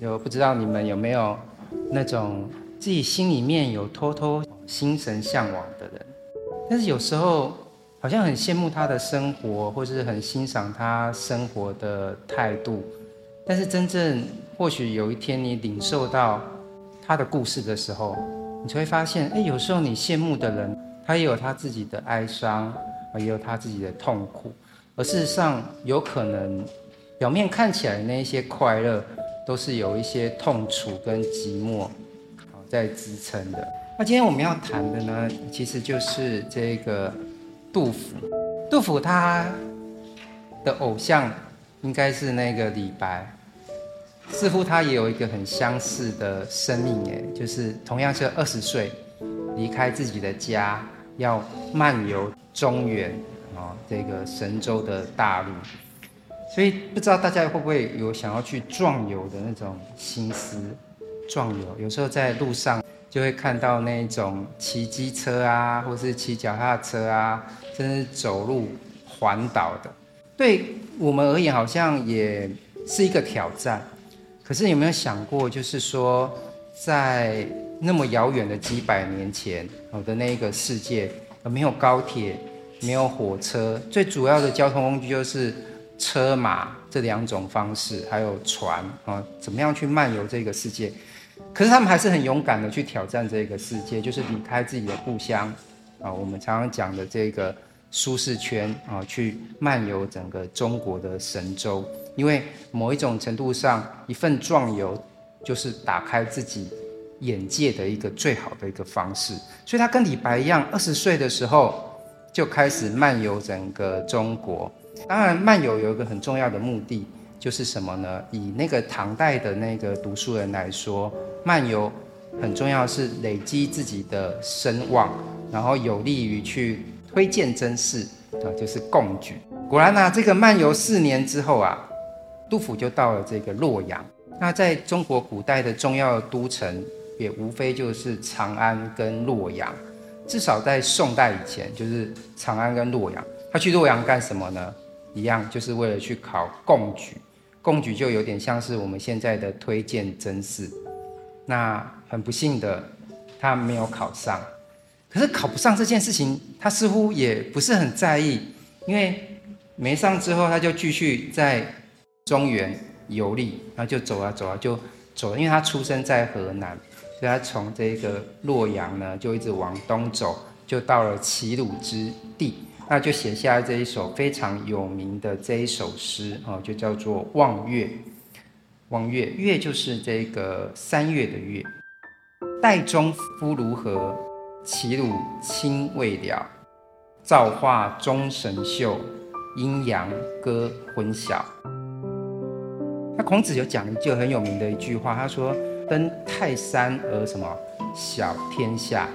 有不知道你们有没有那种自己心里面有偷偷心神向往的人，但是有时候好像很羡慕他的生活，或是很欣赏他生活的态度，但是真正或许有一天你领受到他的故事的时候，你就会发现，哎，有时候你羡慕的人，他也有他自己的哀伤，也有他自己的痛苦，而事实上有可能表面看起来那一些快乐。都是有一些痛楚跟寂寞，在支撑的。那今天我们要谈的呢，其实就是这个杜甫。杜甫他的偶像应该是那个李白，似乎他也有一个很相似的生命，哎，就是同样是二十岁离开自己的家，要漫游中原啊，这个神州的大陆。所以不知道大家会不会有想要去壮游的那种心思？壮游有时候在路上就会看到那种骑机车啊，或是骑脚踏车啊，甚至走路环岛的。对我们而言，好像也是一个挑战。可是有没有想过，就是说，在那么遥远的几百年前，我的那个世界，没有高铁，没有火车，最主要的交通工具就是。车马这两种方式，还有船啊，怎么样去漫游这个世界？可是他们还是很勇敢的去挑战这个世界，就是离开自己的故乡啊，我们常常讲的这个舒适圈啊，去漫游整个中国的神州。因为某一种程度上，一份壮游就是打开自己眼界的一个最好的一个方式。所以他跟李白一样，二十岁的时候就开始漫游整个中国。当然，漫游有一个很重要的目的，就是什么呢？以那个唐代的那个读书人来说，漫游很重要是累积自己的声望，然后有利于去推荐真士啊，就是贡举。果然呢、啊，这个漫游四年之后啊，杜甫就到了这个洛阳。那在中国古代的重要都城，也无非就是长安跟洛阳。至少在宋代以前，就是长安跟洛阳。他去洛阳干什么呢？一样就是为了去考贡举，贡举就有点像是我们现在的推荐甄试。那很不幸的，他没有考上。可是考不上这件事情，他似乎也不是很在意，因为没上之后，他就继续在中原游历，然后就走啊走啊就走了。因为他出生在河南，所以他从这个洛阳呢，就一直往东走，就到了齐鲁之地。那就写下这一首非常有名的这一首诗啊，就叫做《望岳》。望岳，岳就是这个三月的月。岱宗夫如何？齐鲁青未了。造化钟神秀，阴阳割昏晓。那孔子有讲一句很有名的一句话，他说：“登泰山而什么？小天下。”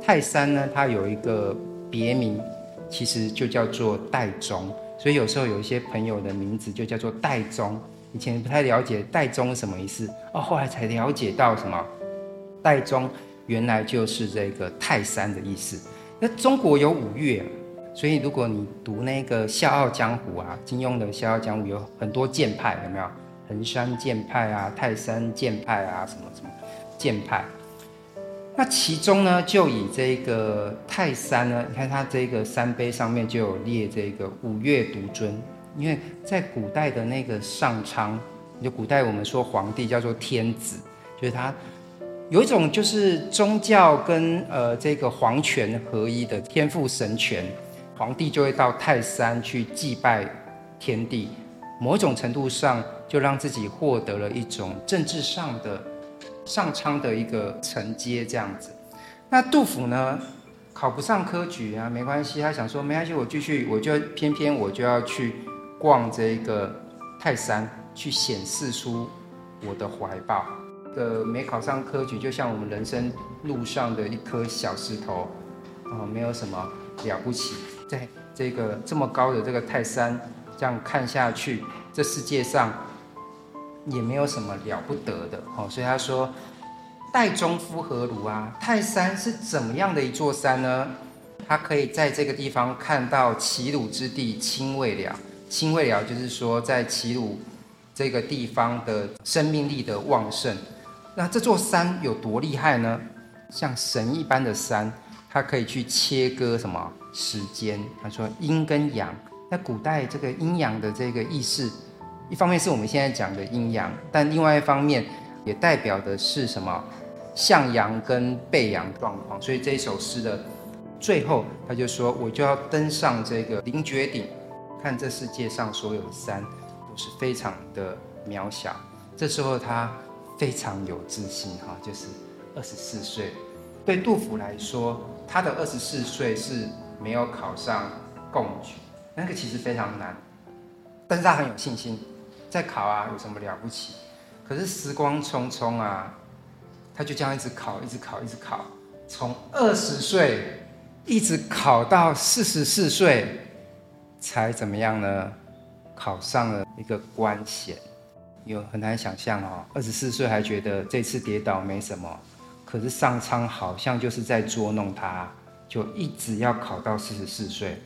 泰山呢，它有一个别名。其实就叫做岱宗，所以有时候有一些朋友的名字就叫做岱宗。以前不太了解岱宗什么意思哦，后来才了解到什么岱宗原来就是这个泰山的意思。那中国有五岳，所以如果你读那个《笑傲江湖》啊，金庸的《笑傲江湖》有很多剑派，有没有？衡山剑派啊，泰山剑派啊，什么什么剑派。那其中呢，就以这个泰山呢，你看它这个山碑上面就有列这个五岳独尊，因为在古代的那个上苍，就古代我们说皇帝叫做天子，就是他有一种就是宗教跟呃这个皇权合一的天赋神权，皇帝就会到泰山去祭拜天地，某种程度上就让自己获得了一种政治上的。上苍的一个承接这样子，那杜甫呢，考不上科举啊，没关系，他想说没关系，我继续，我就偏偏我就要去逛这个泰山，去显示出我的怀抱。呃，没考上科举，就像我们人生路上的一颗小石头，啊，没有什么了不起。在这个这么高的这个泰山，这样看下去，这世界上。也没有什么了不得的哦，所以他说：“岱宗夫何如啊？泰山是怎么样的一座山呢？他可以在这个地方看到齐鲁之地青未了。青未了就是说，在齐鲁这个地方的生命力的旺盛。那这座山有多厉害呢？像神一般的山，它可以去切割什么时间？他说阴跟阳。在古代，这个阴阳的这个意识，一方面是我们现在讲的阴阳，但另外一方面也代表的是什么？向阳跟背阳状况。所以这首诗的最后，他就说：“我就要登上这个凌绝顶，看这世界上所有的山都是非常的渺小。”这时候他非常有自信，哈，就是二十四岁。对杜甫来说，他的二十四岁是没有考上贡举。那个其实非常难，但是他很有信心，再考啊，有什么了不起？可是时光匆匆啊，他就这样一直考，一直考，一直考，从二十岁一直考到四十四岁，才怎么样呢？考上了一个官衔，有很难想象哦。二十四岁还觉得这次跌倒没什么，可是上苍好像就是在捉弄他，就一直要考到四十四岁。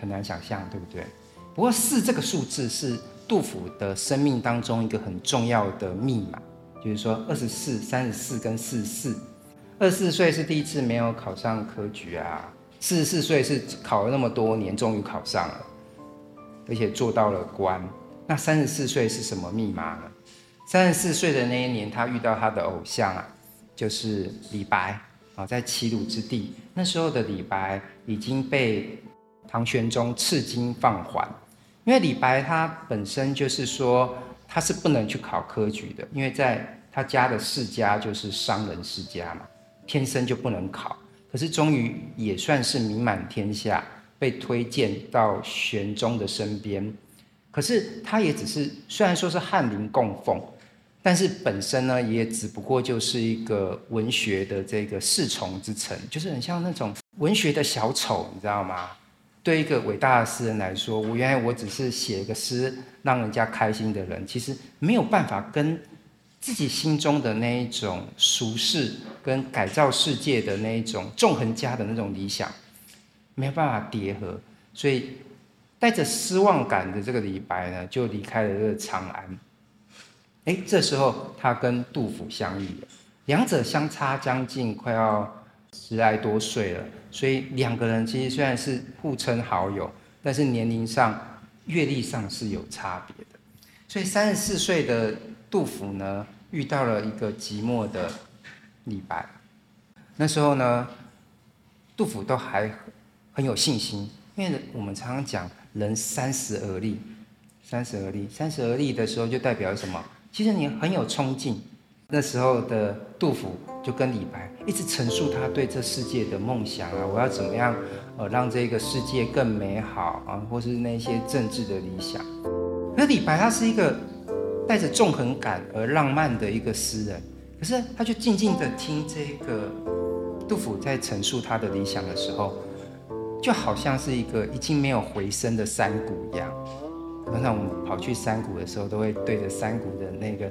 很难想象，对不对？不过四这个数字是杜甫的生命当中一个很重要的密码，就是说二十四、三十四跟四十四。二十四岁是第一次没有考上科举啊，四十四岁是考了那么多年，终于考上了，而且做到了官。那三十四岁是什么密码呢？三十四岁的那一年，他遇到他的偶像啊，就是李白啊，在齐鲁之地。那时候的李白已经被唐玄宗赐金放还，因为李白他本身就是说他是不能去考科举的，因为在他家的世家就是商人世家嘛，天生就不能考。可是终于也算是名满天下，被推荐到玄宗的身边。可是他也只是虽然说是翰林供奉，但是本身呢也只不过就是一个文学的这个侍从之臣，就是很像那种文学的小丑，你知道吗？对一个伟大的诗人来说，我原来我只是写一个诗让人家开心的人，其实没有办法跟自己心中的那一种俗世跟改造世界的那一种纵横家的那种理想，没有办法叠合，所以带着失望感的这个李白呢，就离开了这个长安。哎，这时候他跟杜甫相遇了，两者相差将近快要十来多岁了。所以两个人其实虽然是互称好友，但是年龄上、阅历上是有差别的。所以三十四岁的杜甫呢，遇到了一个寂寞的李白。那时候呢，杜甫都还很有信心，因为我们常常讲“人三十而立”，三十而立，三十而立的时候就代表什么？其实你很有冲劲。那时候的杜甫就跟李白一直陈述他对这世界的梦想啊，我要怎么样呃让这个世界更美好啊，或是那些政治的理想。那李白他是一个带着纵横感而浪漫的一个诗人，可是他就静静的听这个杜甫在陈述他的理想的时候，就好像是一个已经没有回声的山谷一样。通常我们跑去山谷的时候，都会对着山谷的那个。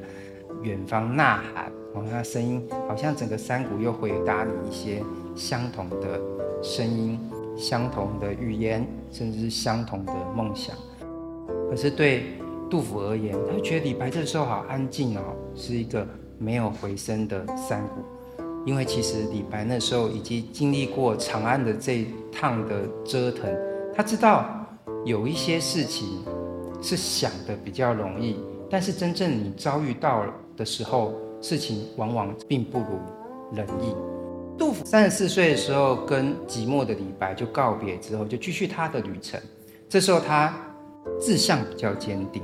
远方呐喊，哦，那声音好像整个山谷又回答你一些相同的声音、相同的语言，甚至是相同的梦想。可是对杜甫而言，他觉得李白这时候好安静哦，是一个没有回声的山谷。因为其实李白那时候已经经历过长安的这一趟的折腾，他知道有一些事情是想的比较容易，但是真正你遭遇到了。的时候，事情往往并不如人意。杜甫三十四岁的时候，跟寂寞的李白就告别之后，就继续他的旅程。这时候他志向比较坚定，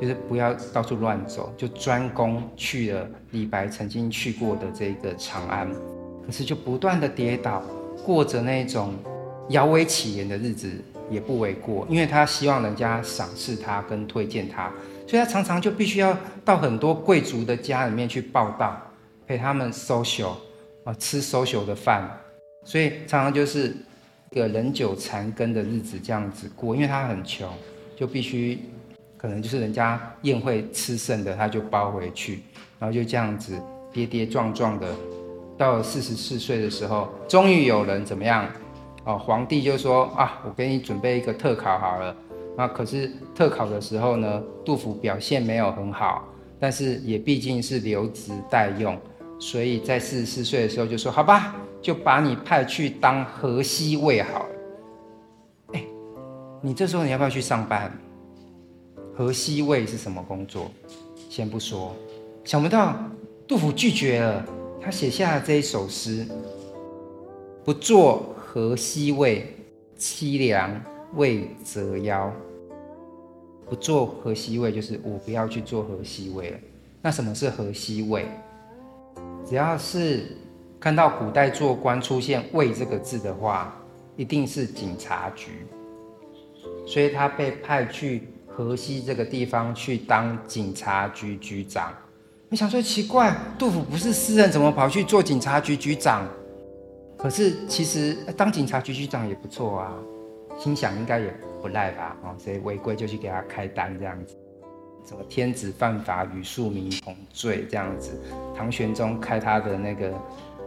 就是不要到处乱走，就专攻去了李白曾经去过的这个长安。可是就不断的跌倒，过着那种摇尾乞怜的日子也不为过，因为他希望人家赏识他跟推荐他。所以他常常就必须要到很多贵族的家里面去报到，陪他们 social 啊，吃 social 的饭，所以常常就是一个人久残羹的日子这样子过。因为他很穷，就必须可能就是人家宴会吃剩的，他就包回去，然后就这样子跌跌撞撞的，到了四十四岁的时候，终于有人怎么样？哦，皇帝就说啊，我给你准备一个特考好了。那，可是特考的时候呢，杜甫表现没有很好，但是也毕竟是留职待用，所以在四十四岁的时候就说：“好吧，就把你派去当河西尉好了。”哎，你这时候你要不要去上班？河西尉是什么工作？先不说，想不到杜甫拒绝了，他写下了这一首诗：“不做河西尉，凄凉未折腰。”不做河西尉，就是我不要去做河西尉了。那什么是河西尉？只要是看到古代做官出现“尉”这个字的话，一定是警察局。所以他被派去河西这个地方去当警察局局长。你想说奇怪，杜甫不是诗人，怎么跑去做警察局局长？可是其实当警察局局长也不错啊，心想应该也。不赖吧？哦，所以违规就去给他开单这样子。什么天子犯法与庶民同罪这样子。唐玄宗开他的那个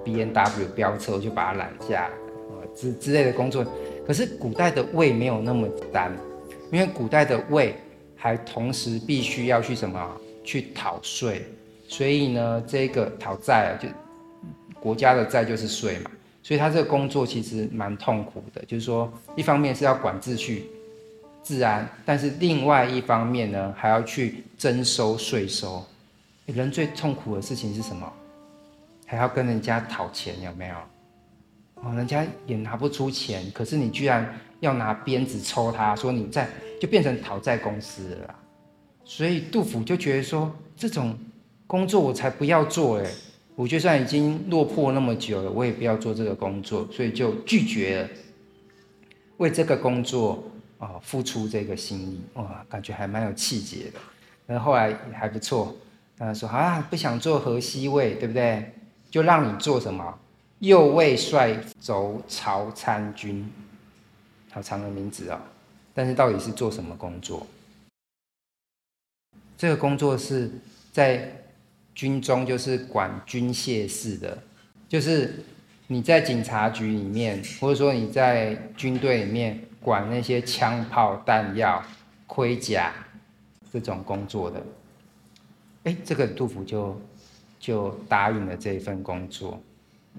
B N W 飙车，就把他拦下，之之类的工作。可是古代的位没有那么单，因为古代的位还同时必须要去什么？去讨税。所以呢，这个讨债就国家的债就是税嘛。所以他这个工作其实蛮痛苦的，就是说，一方面是要管秩序。治安，但是另外一方面呢，还要去征收税收。人最痛苦的事情是什么？还要跟人家讨钱，有没有？哦，人家也拿不出钱，可是你居然要拿鞭子抽他，说你在，就变成讨债公司了。所以杜甫就觉得说，这种工作我才不要做哎，我就算已经落魄那么久了，我也不要做这个工作，所以就拒绝了为这个工作。哦，付出这个心意，哇，感觉还蛮有气节的。那后来还不错，他说啊，不想做河西尉，对不对？就让你做什么右卫帅轴曹参军，好长的名字啊、哦。但是到底是做什么工作？这个工作是在军中，就是管军械事的，就是你在警察局里面，或者说你在军队里面。管那些枪炮弹药、盔甲这种工作的，哎，这个杜甫就就答应了这一份工作，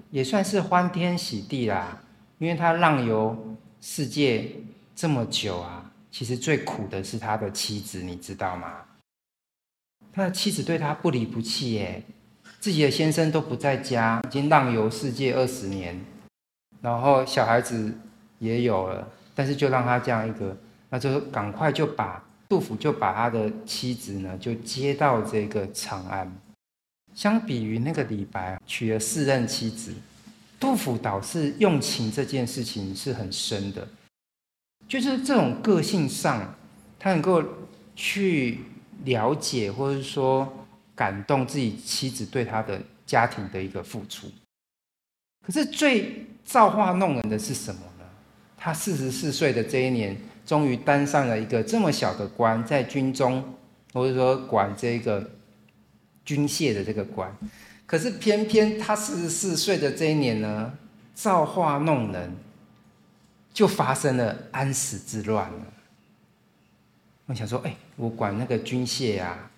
也算是欢天喜地啦。因为他浪游世界这么久啊，其实最苦的是他的妻子，你知道吗？他的妻子对他不离不弃，耶，自己的先生都不在家，已经浪游世界二十年，然后小孩子也有了。但是就让他这样一个，那就赶快就把杜甫就把他的妻子呢就接到这个长安。相比于那个李白娶了四任妻子，杜甫倒是用情这件事情是很深的，就是这种个性上，他能够去了解或者说感动自己妻子对他的家庭的一个付出。可是最造化弄人的是什么呢？他四十四岁的这一年，终于当上了一个这么小的官，在军中，或者说管这个军械的这个官。可是偏偏他四十四岁的这一年呢，造化弄人，就发生了安史之乱了。我想说，哎，我管那个军械啊，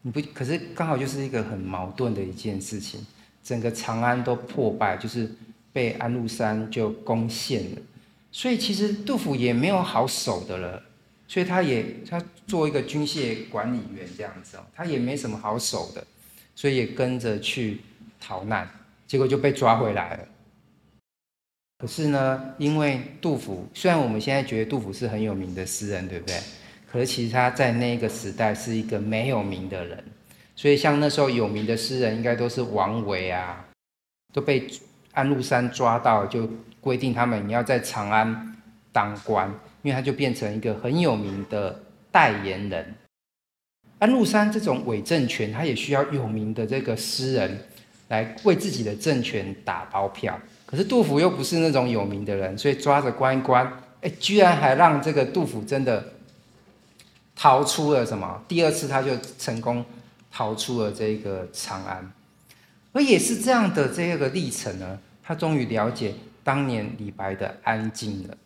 你不，可是刚好就是一个很矛盾的一件事情，整个长安都破败，就是被安禄山就攻陷了。所以其实杜甫也没有好守的了，所以他也他做一个军械管理员这样子哦，他也没什么好守的，所以也跟着去逃难，结果就被抓回来了。可是呢，因为杜甫虽然我们现在觉得杜甫是很有名的诗人，对不对？可是其实他在那个时代是一个没有名的人，所以像那时候有名的诗人，应该都是王维啊，都被安禄山抓到就。规定他们你要在长安当官，因为他就变成一个很有名的代言人。安禄山这种伪政权，他也需要有名的这个诗人来为自己的政权打包票。可是杜甫又不是那种有名的人，所以抓着关一关，哎，居然还让这个杜甫真的逃出了什么？第二次他就成功逃出了这个长安，而也是这样的这个历程呢，他终于了解。当年李白的安静了，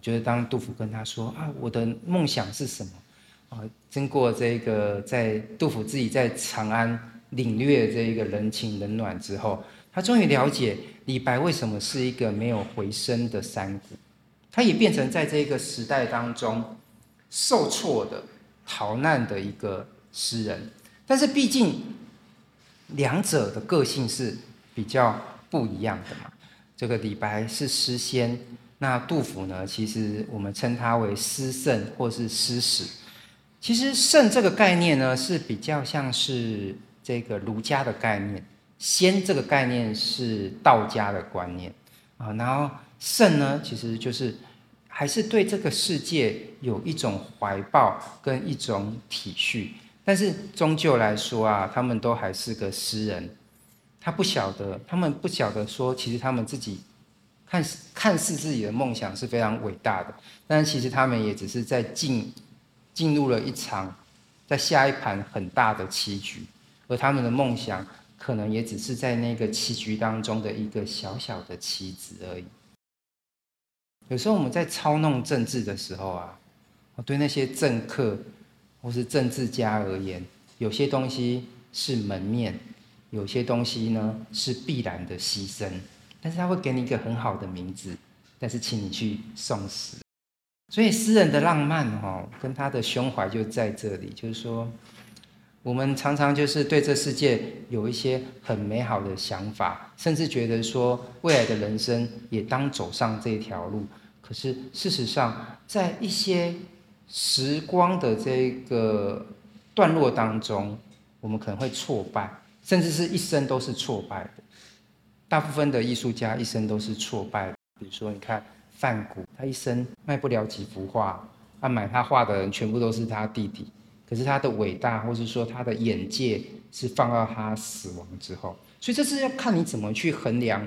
就是当杜甫跟他说啊，我的梦想是什么？啊，经过这个在杜甫自己在长安领略这一个人情冷暖之后，他终于了解李白为什么是一个没有回声的山谷，他也变成在这个时代当中受挫的逃难的一个诗人。但是毕竟两者的个性是比较不一样的嘛。这个李白是诗仙，那杜甫呢？其实我们称他为诗圣或是诗史。其实圣这个概念呢，是比较像是这个儒家的概念；仙这个概念是道家的观念啊。然后圣呢，其实就是还是对这个世界有一种怀抱跟一种体恤。但是终究来说啊，他们都还是个诗人，他不晓得，他们不晓得说，其实他们自己看看似自己的梦想是非常伟大的，但其实他们也只是在进进入了一场在下一盘很大的棋局，而他们的梦想可能也只是在那个棋局当中的一个小小的棋子而已。有时候我们在操弄政治的时候啊，我对那些政客。或是政治家而言，有些东西是门面，有些东西呢是必然的牺牲。但是他会给你一个很好的名字，但是请你去送死。所以诗人的浪漫哈，跟他的胸怀就在这里，就是说，我们常常就是对这世界有一些很美好的想法，甚至觉得说未来的人生也当走上这条路。可是事实上，在一些时光的这个段落当中，我们可能会挫败，甚至是一生都是挫败的。大部分的艺术家一生都是挫败的。比如说，你看范谷，他一生卖不了几幅画，他买他画的人全部都是他弟弟。可是他的伟大，或是说他的眼界，是放到他死亡之后。所以这是要看你怎么去衡量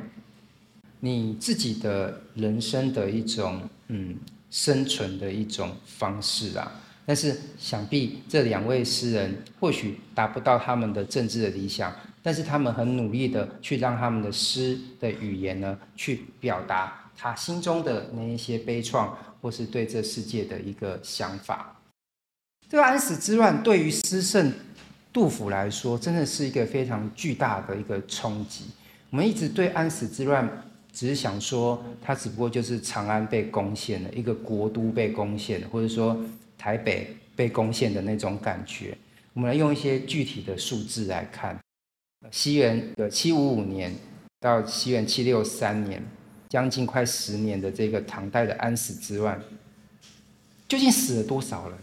你自己的人生的一种嗯。生存的一种方式啊，但是想必这两位诗人或许达不到他们的政治的理想，但是他们很努力的去让他们的诗的语言呢，去表达他心中的那一些悲怆，或是对这世界的一个想法。这个安史之乱对于诗圣杜甫来说，真的是一个非常巨大的一个冲击。我们一直对安史之乱。只是想说，他只不过就是长安被攻陷了，一个国都被攻陷了，或者说台北被攻陷的那种感觉。我们来用一些具体的数字来看：西元的七五五年到西元七六三年，将近快十年的这个唐代的安史之乱，究竟死了多少人？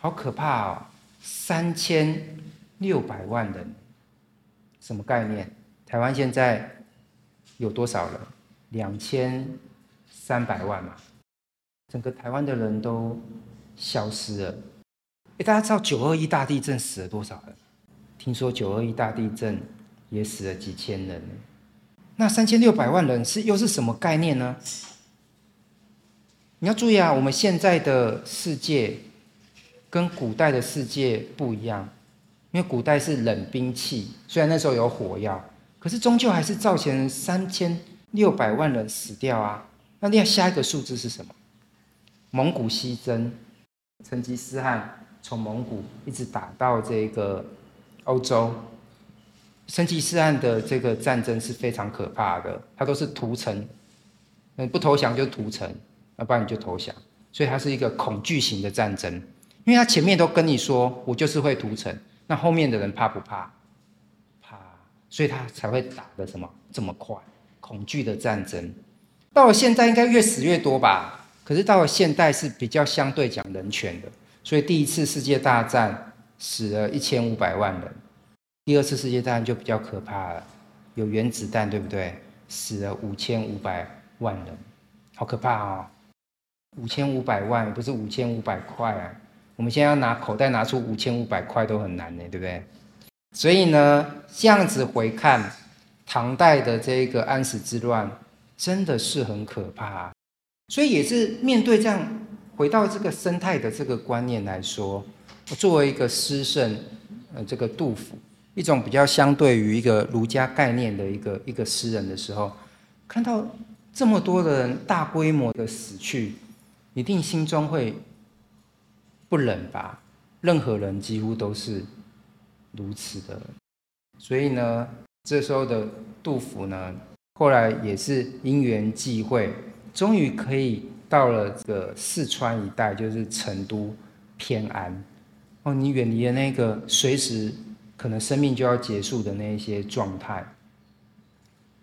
好可怕哦！三千六百万人，什么概念？台湾现在。有多少人？两千三百万嘛，整个台湾的人都消失了。诶，大家知道九二一大地震死了多少人？听说九二一大地震也死了几千人。那三千六百万人是又是什么概念呢？你要注意啊，我们现在的世界跟古代的世界不一样，因为古代是冷兵器，虽然那时候有火药。可是终究还是造成三千六百万人死掉啊！那另外下一个数字是什么？蒙古西征，成吉思汗从蒙古一直打到这个欧洲。成吉思汗的这个战争是非常可怕的，他都是屠城，嗯不投降就屠城，要不然你就投降。所以它是一个恐惧型的战争，因为他前面都跟你说我就是会屠城，那后面的人怕不怕？怕所以他才会打得什么这么快？恐惧的战争，到了现在应该越死越多吧？可是到了现代是比较相对讲人权的，所以第一次世界大战死了一千五百万人，第二次世界大战就比较可怕了，有原子弹对不对？死了五千五百万人，好可怕哦！五千五百万不是五千五百块啊，我们现在要拿口袋拿出五千五百块都很难呢，对不对？所以呢，这样子回看唐代的这个安史之乱，真的是很可怕。所以也是面对这样回到这个生态的这个观念来说，作为一个诗圣，呃，这个杜甫，一种比较相对于一个儒家概念的一个一个诗人的时候，看到这么多的人大规模的死去，一定心中会不冷吧？任何人几乎都是如此的。所以呢，这时候的杜甫呢，后来也是因缘际会，终于可以到了这个四川一带，就是成都偏安。哦，你远离了那个随时可能生命就要结束的那一些状态，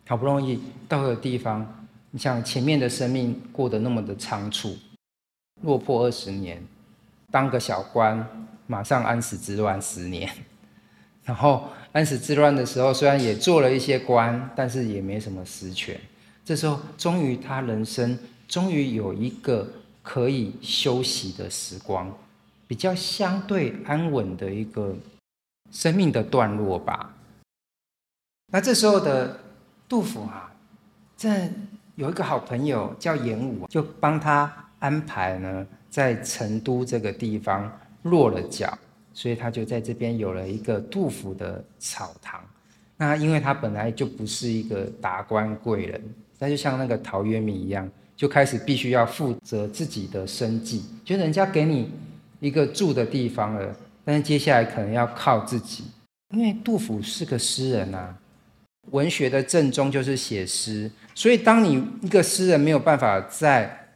好不容易到了地方，你想前面的生命过得那么的仓促，落魄二十年，当个小官，马上安史之乱十年，然后安史之乱的时候，虽然也做了一些官，但是也没什么实权。这时候，终于他人生终于有一个可以休息的时光。比较相对安稳的一个生命的段落吧。那这时候的杜甫啊，这有一个好朋友叫严武，就帮他安排呢，在成都这个地方落了脚，所以他就在这边有了一个杜甫的草堂。那因为他本来就不是一个达官贵人，那就像那个陶渊明一样，就开始必须要负责自己的生计，就人家给你。一个住的地方了，但是接下来可能要靠自己，因为杜甫是个诗人啊，文学的正宗就是写诗，所以当你一个诗人没有办法在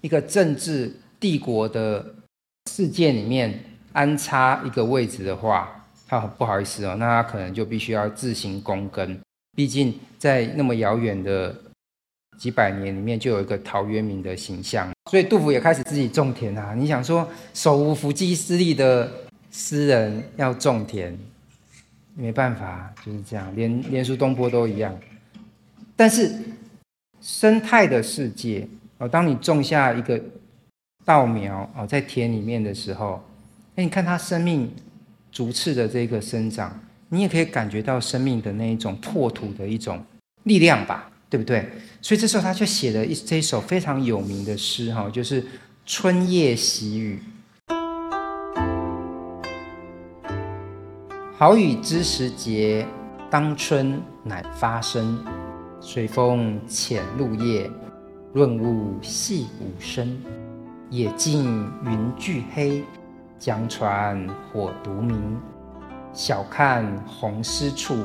一个政治帝国的世界里面安插一个位置的话，他很不好意思哦，那他可能就必须要自行躬耕，毕竟在那么遥远的。几百年里面就有一个陶渊明的形象，所以杜甫也开始自己种田啊。你想说手无缚鸡之力的诗人要种田，没办法，就是这样，连连苏东坡都一样。但是生态的世界哦，当你种下一个稻苗哦，在田里面的时候，哎，你看它生命逐次的这个生长，你也可以感觉到生命的那一种破土的一种力量吧。对不对？所以这时候他就写了一这一首非常有名的诗哈，就是《春夜喜雨》。好雨知时节，当春乃发生。随风潜入夜，润物细无声。野径云俱黑，江船火独明。晓看红湿处，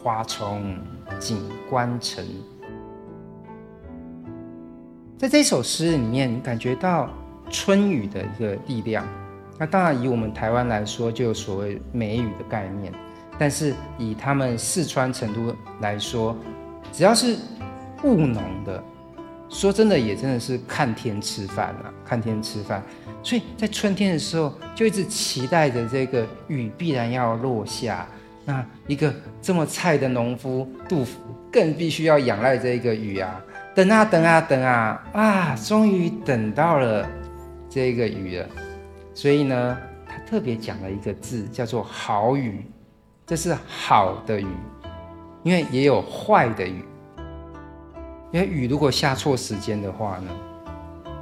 花重锦官城，在这首诗里面，感觉到春雨的一个力量。那当然，以我们台湾来说，就有所谓梅雨的概念。但是以他们四川成都来说，只要是务农的，说真的，也真的是看天吃饭啊，看天吃饭。所以在春天的时候，就一直期待着这个雨必然要落下。那一个这么菜的农夫杜甫，更必须要仰赖这个雨啊！等啊等啊等啊啊！终于等到了这个雨了。所以呢，他特别讲了一个字，叫做“好雨”。这是好的雨，因为也有坏的雨。因为雨如果下错时间的话呢，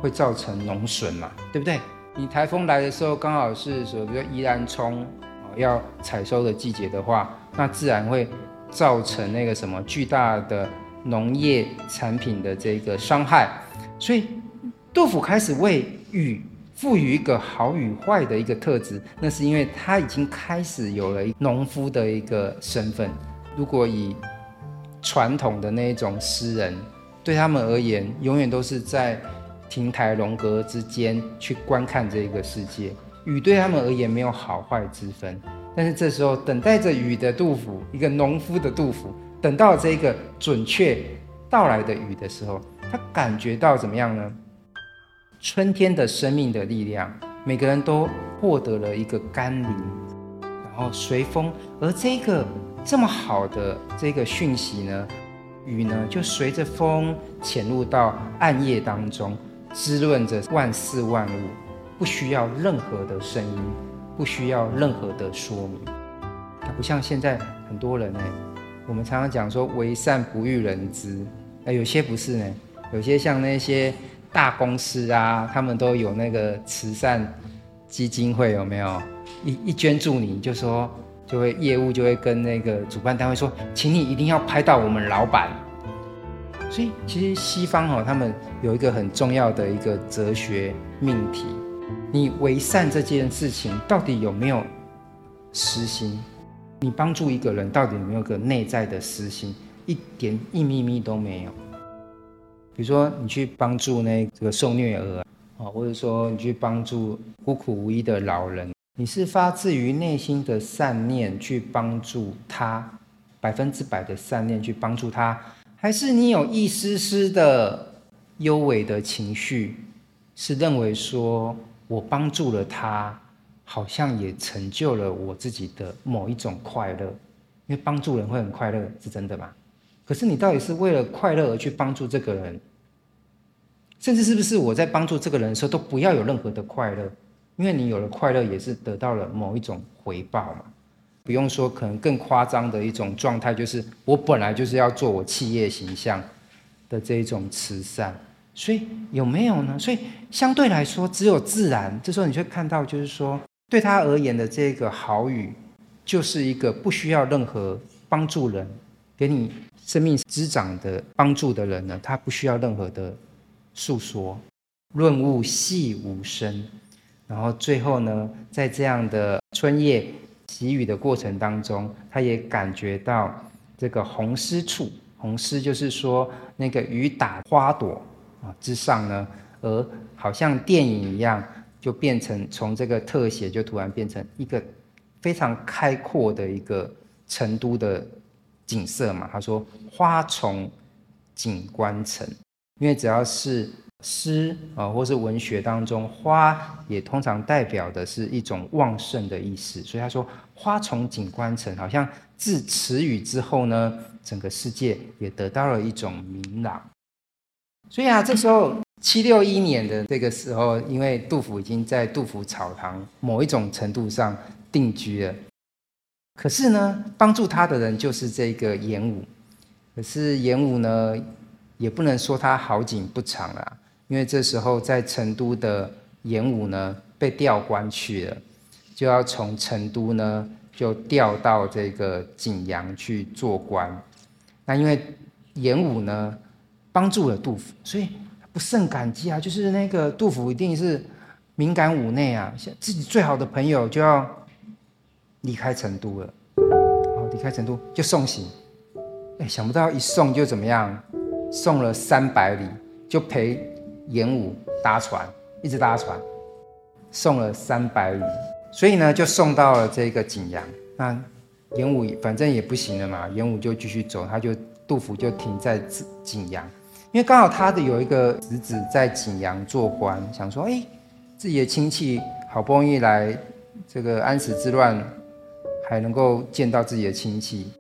会造成农损嘛，对不对？你台风来的时候，刚好是说，比如宜兰葱。要采收的季节的话，那自然会造成那个什么巨大的农业产品的这个伤害。所以，杜甫开始为雨赋予一个好与坏的一个特质，那是因为他已经开始有了农夫的一个身份。如果以传统的那种诗人，对他们而言，永远都是在亭台楼阁之间去观看这个世界。雨对他们而言没有好坏之分，但是这时候等待着雨的杜甫，一个农夫的杜甫，等到这个准确到来的雨的时候，他感觉到怎么样呢？春天的生命的力量，每个人都获得了一个甘霖，然后随风，而这个这么好的这个讯息呢，雨呢就随着风潜入到暗夜当中，滋润着万事万物。不需要任何的声音，不需要任何的说明。它不像现在很多人呢，我们常常讲说“为善不欲人知”，那，有些不是呢，有些像那些大公司啊，他们都有那个慈善基金会，有没有？一一捐助你就说，就会业务就会跟那个主办单位说，请你一定要拍到我们老板。所以其实西方哦，他们有一个很重要的一个哲学命题：你为善这件事情到底有没有私心？你帮助一个人到底有没有个内在的私心？一点一咪咪都没有。比如说你去帮助那个受虐儿啊，或者说你去帮助孤苦无依的老人，你是发自于内心的善念去帮助他，百分之百的善念去帮助他。还是你有一丝丝的幽微的情绪，是认为说我帮助了他，好像也成就了我自己的某一种快乐，因为帮助人会很快乐，是真的吗？可是你到底是为了快乐而去帮助这个人，甚至是不是我在帮助这个人的时候都不要有任何的快乐，因为你有了快乐也是得到了某一种回报嘛。不用说，可能更夸张的一种状态，就是我本来就是要做我企业形象的这一种慈善，所以有没有呢？所以相对来说，只有自然。这时候你会看到，就是说，对他而言的这个好语，就是一个不需要任何帮助人，给你生命滋长的帮助的人呢，他不需要任何的诉说，润物细无声。然后最后呢，在这样的春夜。给予的过程当中，他也感觉到这个红丝处，红丝就是说那个雨打花朵啊之上呢，而好像电影一样，就变成从这个特写就突然变成一个非常开阔的一个成都的景色嘛。他说花丛景观城，因为只要是。诗啊，或是文学当中，花也通常代表的是一种旺盛的意思。所以他说“花从景观城”，好像自词语之后呢，整个世界也得到了一种明朗。所以啊，这时候七六一年的这个时候，因为杜甫已经在杜甫草堂某一种程度上定居了，可是呢，帮助他的人就是这个严武。可是严武呢，也不能说他好景不长了。因为这时候在成都的严武呢，被调官去了，就要从成都呢就调到这个景阳去做官。那因为严武呢帮助了杜甫，所以不胜感激啊。就是那个杜甫一定是敏感五内啊，自己最好的朋友就要离开成都了，哦，离开成都就送行。哎，想不到一送就怎么样，送了三百里，就陪。严武搭船，一直搭船，送了三百里，所以呢，就送到了这个景阳。那严武反正也不行了嘛，严武就继续走，他就杜甫就停在景阳，因为刚好他的有一个侄子在景阳做官，想说，哎，自己的亲戚好不容易来这个安史之乱，还能够见到自己的亲戚，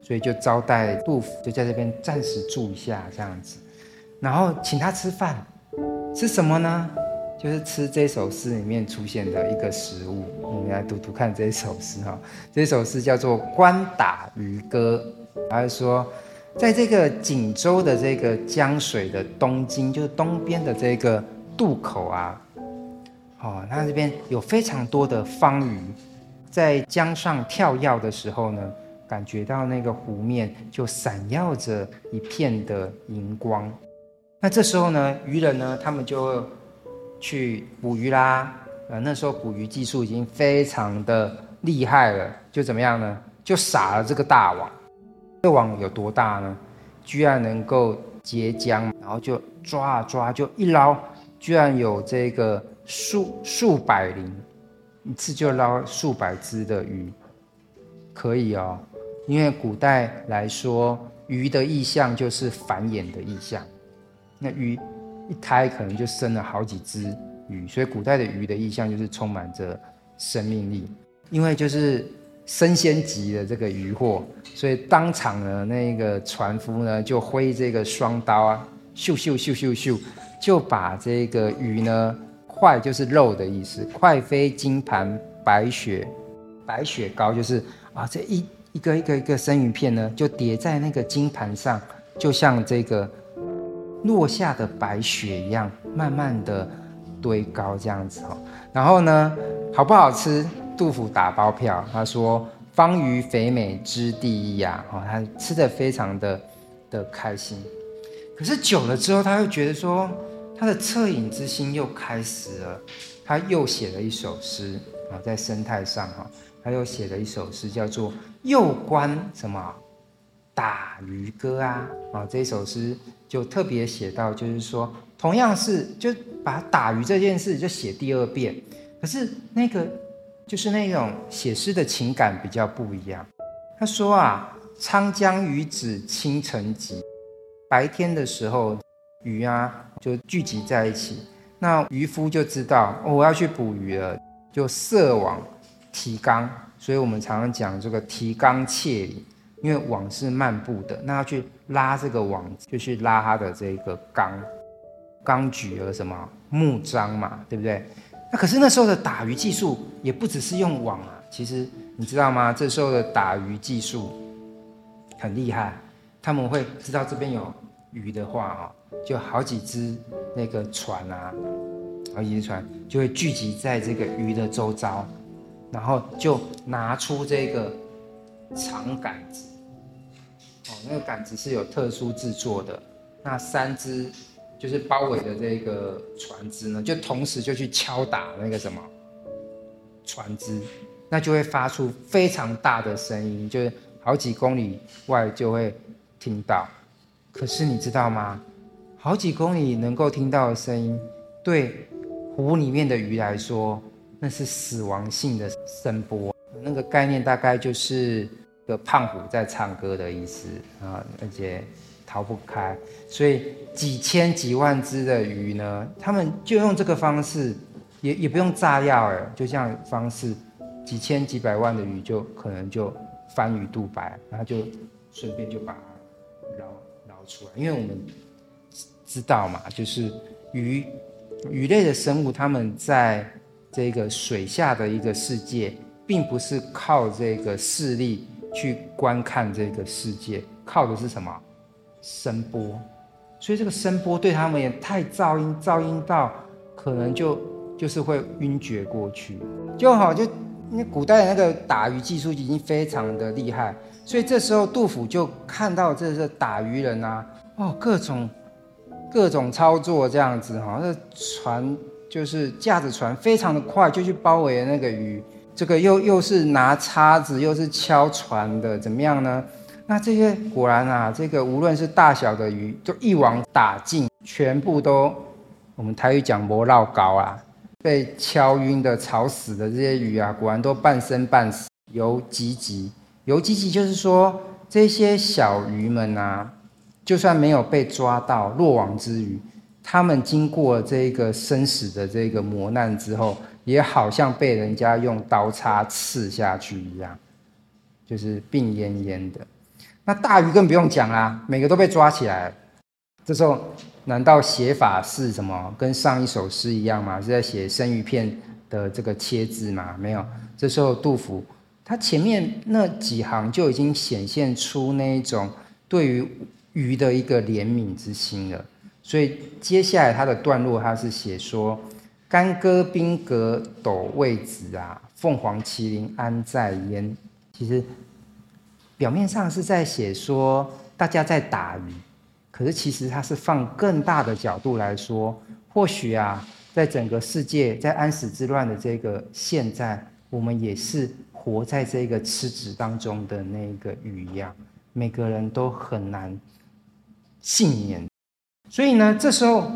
所以就招待杜甫，就在这边暂时住一下这样子，然后请他吃饭。吃什么呢？就是吃这首诗里面出现的一个食物。我们来读读看这首诗哈。这首诗叫做《关打渔歌》，它是说，在这个锦州的这个江水的东津，就是东边的这个渡口啊，哦，它这边有非常多的方鱼在江上跳跃的时候呢，感觉到那个湖面就闪耀着一片的银光。那这时候呢，渔人呢，他们就去捕鱼啦。呃，那时候捕鱼技术已经非常的厉害了，就怎么样呢？就撒了这个大网。这网有多大呢？居然能够结江，然后就抓啊抓，就一捞，居然有这个数数百鳞，一次就捞数百只的鱼，可以哦。因为古代来说，鱼的意象就是繁衍的意象。那鱼一胎可能就生了好几只鱼，所以古代的鱼的意象就是充满着生命力。因为就是生鲜级的这个鱼货，所以当场呢，那个船夫呢就挥这个双刀啊，咻咻咻咻咻，就把这个鱼呢，块就是肉的意思，块飞金盘白雪，白雪糕就是啊，这一一个一个一个生鱼片呢，就叠在那个金盘上，就像这个。落下的白雪一样，慢慢的堆高这样子哦。然后呢，好不好吃？杜甫打包票，他说：“方鱼肥美之第一呀。”哦，他吃的非常的的开心。可是久了之后，他又觉得说，他的恻隐之心又开始了，他又写了一首诗啊，在生态上哈，他又写了一首诗，叫做《又观什么打鱼歌》啊啊，这首诗就特别写到，就是说，同样是就把打鱼这件事就写第二遍，可是那个就是那种写诗的情感比较不一样。他说啊，沧江鱼子清晨集。白天的时候，鱼啊就聚集在一起，那渔夫就知道，我要去捕鱼了，就设网提纲。所以我们常常讲这个提纲挈领，因为网是漫步的，那要去拉这个网，就去拉它的这个纲，纲举了什么木章嘛，对不对？那可是那时候的打鱼技术也不只是用网啊，其实你知道吗？这时候的打鱼技术很厉害，他们会知道这边有。鱼的话啊，就好几只那个船啊，好几只船就会聚集在这个鱼的周遭，然后就拿出这个长杆子，哦，那个杆子是有特殊制作的。那三只就是包围的这个船只呢，就同时就去敲打那个什么船只，那就会发出非常大的声音，就是好几公里外就会听到。可是你知道吗？好几公里能够听到的声音，对湖里面的鱼来说，那是死亡性的声波。那个概念大概就是个胖虎在唱歌的意思啊，而且逃不开。所以几千几万只的鱼呢，他们就用这个方式，也也不用炸药哎，就这样方式，几千几百万的鱼就可能就翻鱼肚白，然后就顺便就把它捞。出来，因为我们知道嘛，就是鱼鱼类的生物，它们在这个水下的一个世界，并不是靠这个视力去观看这个世界，靠的是什么？声波。所以这个声波对他们也太噪音，噪音到可能就就是会晕厥过去。就好，就那古代的那个打鱼技术已经非常的厉害。所以这时候杜甫就看到这是打鱼人啊，哦，各种各种操作这样子哈，那船就是驾着船非常的快，就去包围那个鱼。这个又又是拿叉子，又是敲船的，怎么样呢？那这些果然啊，这个无论是大小的鱼，就一网打尽，全部都我们台语讲磨绕高啊，被敲晕的、吵死的这些鱼啊，果然都半生半死，游汲汲。游汲汲就是说，这些小鱼们啊，就算没有被抓到落网之鱼，他们经过这个生死的这个磨难之后，也好像被人家用刀叉刺下去一样，就是病恹恹的。那大鱼更不用讲啦，每个都被抓起来。这时候，难道写法是什么？跟上一首诗一样吗？是在写生鱼片的这个切字吗？没有。这时候杜甫。他前面那几行就已经显现出那一种对于鱼的一个怜悯之心了，所以接下来他的段落他是写说：“干戈兵戈斗未止啊，凤凰麒麟安在焉？”其实表面上是在写说大家在打鱼，可是其实它是放更大的角度来说，或许啊，在整个世界在安史之乱的这个现在，我们也是。活在这个池子当中的那个鱼一样，每个人都很难幸免。所以呢，这时候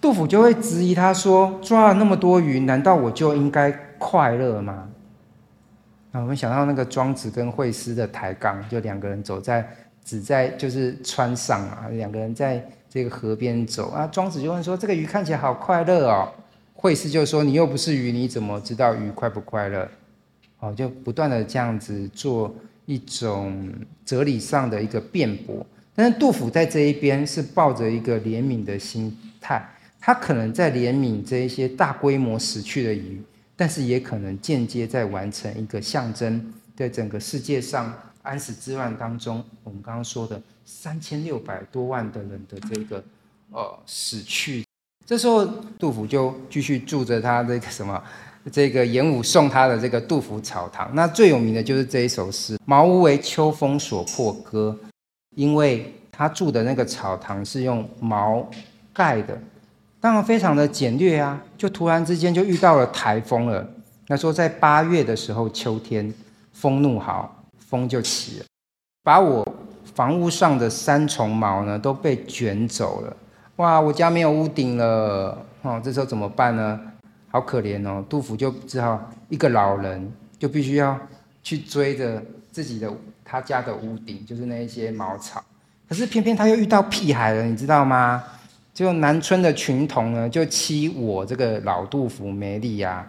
杜甫就会质疑他说：“抓了那么多鱼，难道我就应该快乐吗？”啊，我们想到那个庄子跟惠施的抬杠，就两个人走在只在就是川上啊，两个人在这个河边走啊。庄子就问说：“这个鱼看起来好快乐哦。”惠施就说：“你又不是鱼，你怎么知道鱼快不快乐？”哦，就不断的这样子做一种哲理上的一个辩驳，但是杜甫在这一边是抱着一个怜悯的心态，他可能在怜悯这一些大规模死去的鱼，但是也可能间接在完成一个象征，在整个世界上安史之乱当中，我们刚刚说的三千六百多万的人的这个呃死去，这时候杜甫就继续住着他这个什么。这个严武送他的这个杜甫草堂，那最有名的就是这一首诗：“茅屋为秋风所破歌”，因为他住的那个草堂是用茅盖的，当然非常的简略啊。就突然之间就遇到了台风了。那说在八月的时候，秋天风怒号，风就起了，把我房屋上的三重茅呢都被卷走了。哇，我家没有屋顶了，哦，这时候怎么办呢？好可怜哦，杜甫就只好一个老人就必须要去追着自己的他家的屋顶，就是那一些茅草。可是偏偏他又遇到屁孩了，你知道吗？就南村的群童呢，就欺我这个老杜甫没力呀，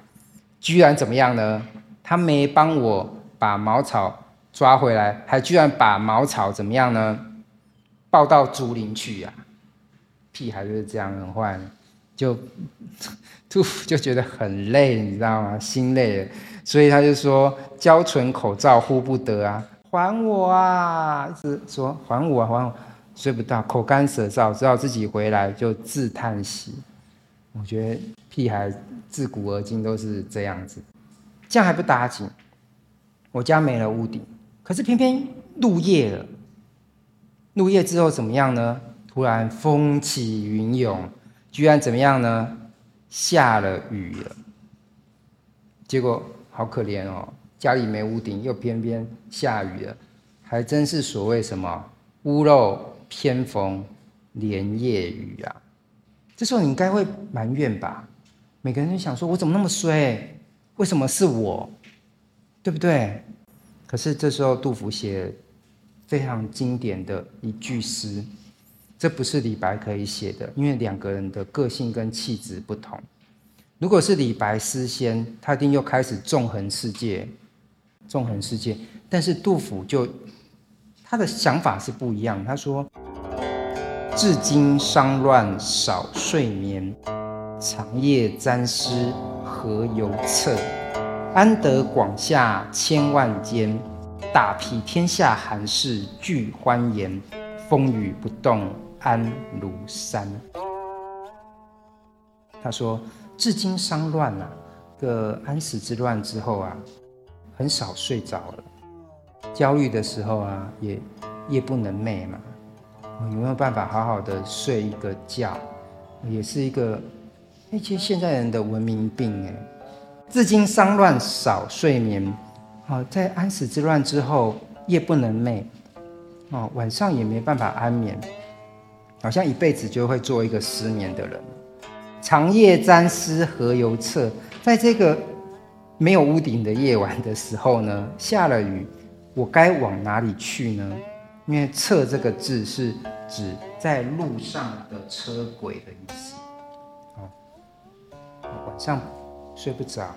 居然怎么样呢？他没帮我把茅草抓回来，还居然把茅草怎么样呢？抱到竹林去呀！屁孩就是这样很坏，就 杜甫就觉得很累，你知道吗？心累了，所以他就说：“交唇口罩呼不得啊。”还我啊！一直说还我啊，还我，睡不到，口干舌燥，只好自己回来就自叹息。我觉得屁孩自古而今都是这样子，这样还不打紧。我家没了屋顶，可是偏偏入夜了。入夜之后怎么样呢？突然风起云涌，居然怎么样呢？下了雨了。结果好可怜哦。家里没屋顶，又偏偏下雨了，还真是所谓什么屋漏偏逢连夜雨啊！这时候你应该会埋怨吧？每个人都想说：“我怎么那么衰？为什么是我？对不对？”可是这时候杜甫写非常经典的一句诗，这不是李白可以写的，因为两个人的个性跟气质不同。如果是李白诗仙，他一定又开始纵横世界。纵横世界，但是杜甫就他的想法是不一样。他说：“至今丧乱少睡眠，长夜沾湿何由彻？安得广厦千万间，大庇天下寒士俱欢颜。风雨不动安如山。”他说：“至今商乱啊，个安史之乱之后啊。”很少睡着了，焦虑的时候啊，也夜不能寐嘛，有没有办法好好的睡一个觉？也是一个，哎，其实现在人的文明病哎。至今丧乱少睡眠，哦，在安史之乱之后，夜不能寐，哦，晚上也没办法安眠，好像一辈子就会做一个失眠的人。长夜沾湿何由彻？在这个。没有屋顶的夜晚的时候呢，下了雨，我该往哪里去呢？因为“彻”这个字是指在路上的车轨的意思。哦，晚上睡不着，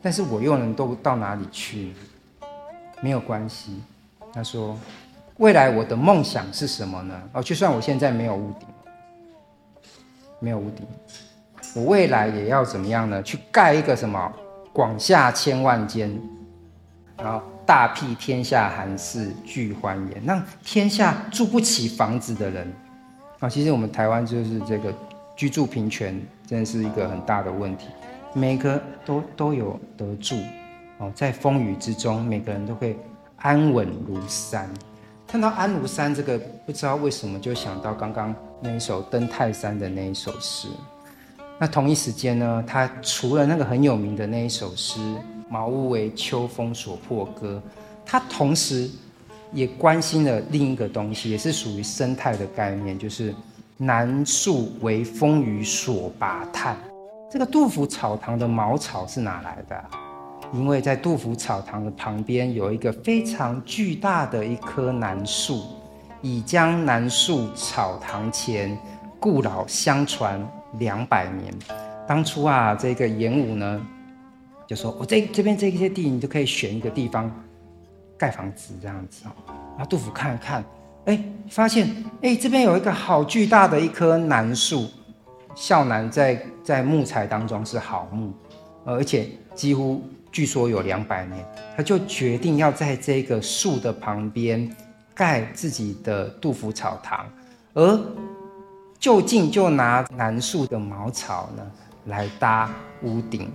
但是我又能都到哪里去？没有关系。他说：“未来我的梦想是什么呢？哦，就算我现在没有屋顶，没有屋顶，我未来也要怎么样呢？去盖一个什么？”广厦千万间，然后大庇天下寒士俱欢颜，让天下住不起房子的人啊，其实我们台湾就是这个居住平权，真的是一个很大的问题。每个都都有得住哦，在风雨之中，每个人都会安稳如山。看到安如山这个，不知道为什么就想到刚刚那一首登泰山的那一首诗。那同一时间呢，他除了那个很有名的那一首诗“茅屋为秋风所破歌”，他同时也关心了另一个东西，也是属于生态的概念，就是“南树为风雨所拔叹”。这个杜甫草堂的茅草是哪来的？因为在杜甫草堂的旁边有一个非常巨大的一棵楠树，已将楠树草堂前，故老相传。两百年，当初啊，这个严武呢，就说我这这边这些地，你就可以选一个地方盖房子这样子哦。然后杜甫看了看，哎，发现哎这边有一个好巨大的一棵楠树，孝楠在在木材当中是好木，而且几乎据说有两百年，他就决定要在这个树的旁边盖自己的杜甫草堂，而。就近就拿楠树的茅草呢来搭屋顶，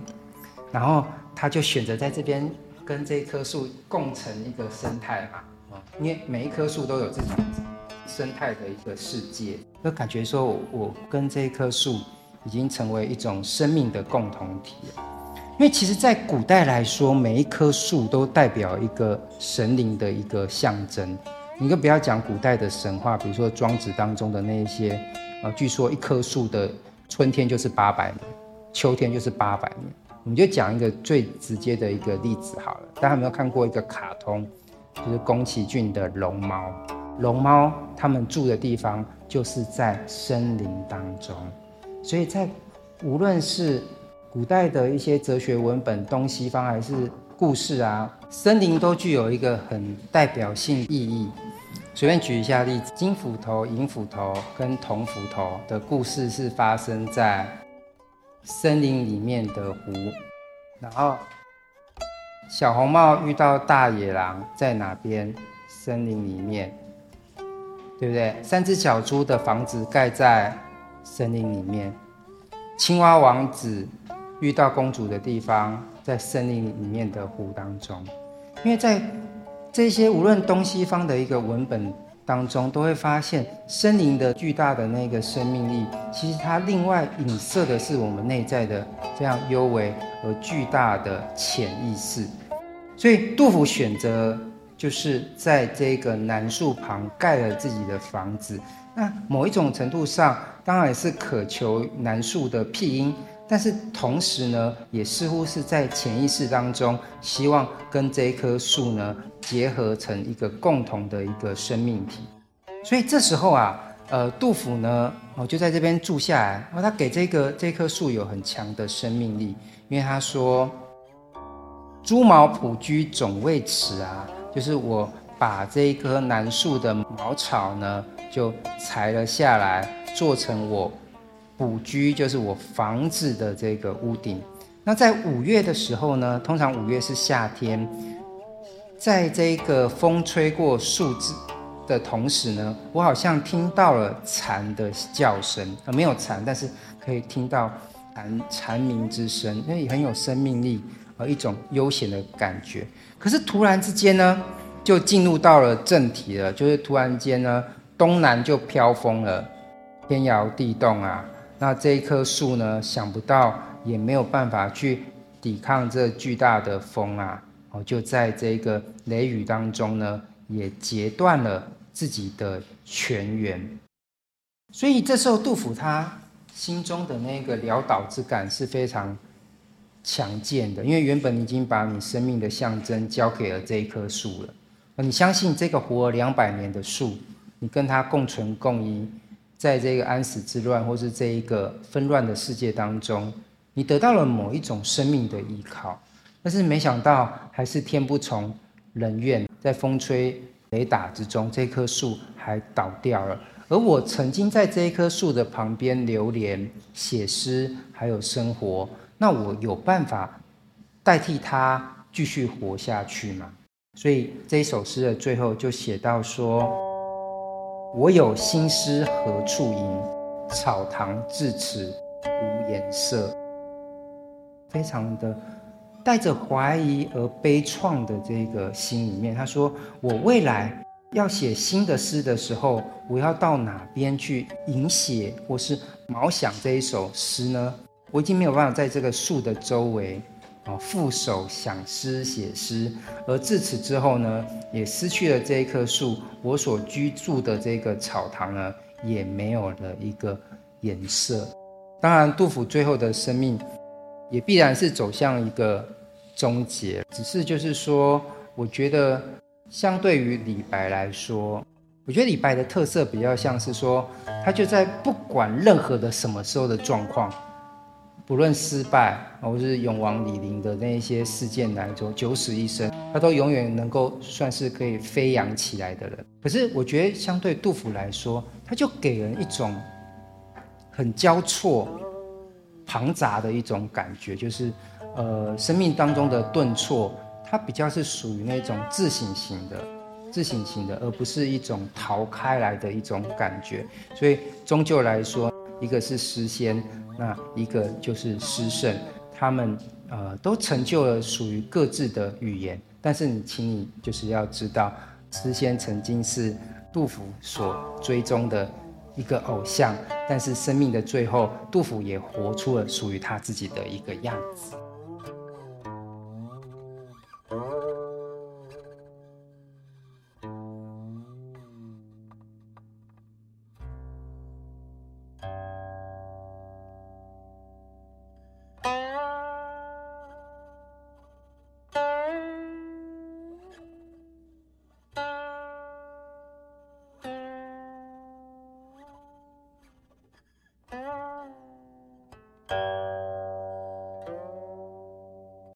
然后他就选择在这边跟这一棵树共成一个生态嘛，因为每一棵树都有自己生态的一个世界，就感觉说我，跟这一棵树已经成为一种生命的共同体了。因为其实，在古代来说，每一棵树都代表一个神灵的一个象征。你更不要讲古代的神话，比如说庄子当中的那一些，呃，据说一棵树的春天就是八百年，秋天就是八百年。我们就讲一个最直接的一个例子好了，大家有没有看过一个卡通，就是宫崎骏的龙猫？龙猫他们住的地方就是在森林当中，所以在无论是古代的一些哲学文本，东西方还是故事啊，森林都具有一个很代表性意义。随便举一下例子，金斧头、银斧头跟铜斧头的故事是发生在森林里面的湖，然后小红帽遇到大野狼在哪边？森林里面。对不对？三只小猪的房子盖在森林里面，青蛙王子遇到公主的地方在森林里面的湖当中。因为在这些无论东西方的一个文本当中，都会发现森林的巨大的那个生命力，其实它另外影射的是我们内在的这样幽微而巨大的潜意识。所以杜甫选择。就是在这个楠树旁盖了自己的房子，那某一种程度上，当然也是渴求楠树的庇荫，但是同时呢，也似乎是在潜意识当中，希望跟这一棵树呢结合成一个共同的一个生命体。所以这时候啊，呃，杜甫呢，哦，就在这边住下来，他给这个这棵树有很强的生命力，因为他说：“猪毛卜居总为此啊。”就是我把这一棵楠树的茅草呢，就裁了下来，做成我卜居，就是我房子的这个屋顶。那在五月的时候呢，通常五月是夏天，在这个风吹过树枝的同时呢，我好像听到了蝉的叫声，啊，没有蝉，但是可以听到蝉蝉鸣之声，因为很有生命力。和一种悠闲的感觉，可是突然之间呢，就进入到了正题了，就是突然间呢，东南就飘风了，天摇地动啊。那这一棵树呢，想不到也没有办法去抵抗这巨大的风啊，哦，就在这个雷雨当中呢，也截断了自己的泉源。所以这时候杜甫他心中的那个潦倒之感是非常。强健的，因为原本已经把你生命的象征交给了这一棵树了，你相信这个活了两百年的树，你跟它共存共依，在这个安史之乱或是这一个纷乱的世界当中，你得到了某一种生命的依靠，但是没想到还是天不从人愿，在风吹雷打之中，这棵树还倒掉了，而我曾经在这一棵树的旁边流连、写诗，还有生活。那我有办法代替它继续活下去吗？所以这一首诗的最后就写到说：“我有新诗何处吟？草堂至此无颜色。”非常的带着怀疑而悲怆的这个心里面，他说：“我未来要写新的诗的时候，我要到哪边去吟写或是毛想这一首诗呢？”我已经没有办法在这个树的周围啊负手想诗写诗，而自此之后呢，也失去了这一棵树，我所居住的这个草堂呢，也没有了一个颜色。当然，杜甫最后的生命也必然是走向一个终结。只是就是说，我觉得相对于李白来说，我觉得李白的特色比较像是说，他就在不管任何的什么时候的状况。不论失败，或是勇往里林的那一些事件来说，九死一生，他都永远能够算是可以飞扬起来的人。可是，我觉得相对杜甫来说，他就给人一种很交错、庞杂的一种感觉，就是呃，生命当中的顿挫，它比较是属于那种自省型的、自省型的，而不是一种逃开来的一种感觉。所以，终究来说，一个是诗仙。那一个就是诗圣，他们呃都成就了属于各自的语言，但是你，请你就是要知道，诗仙曾经是杜甫所追踪的一个偶像，但是生命的最后，杜甫也活出了属于他自己的一个样子。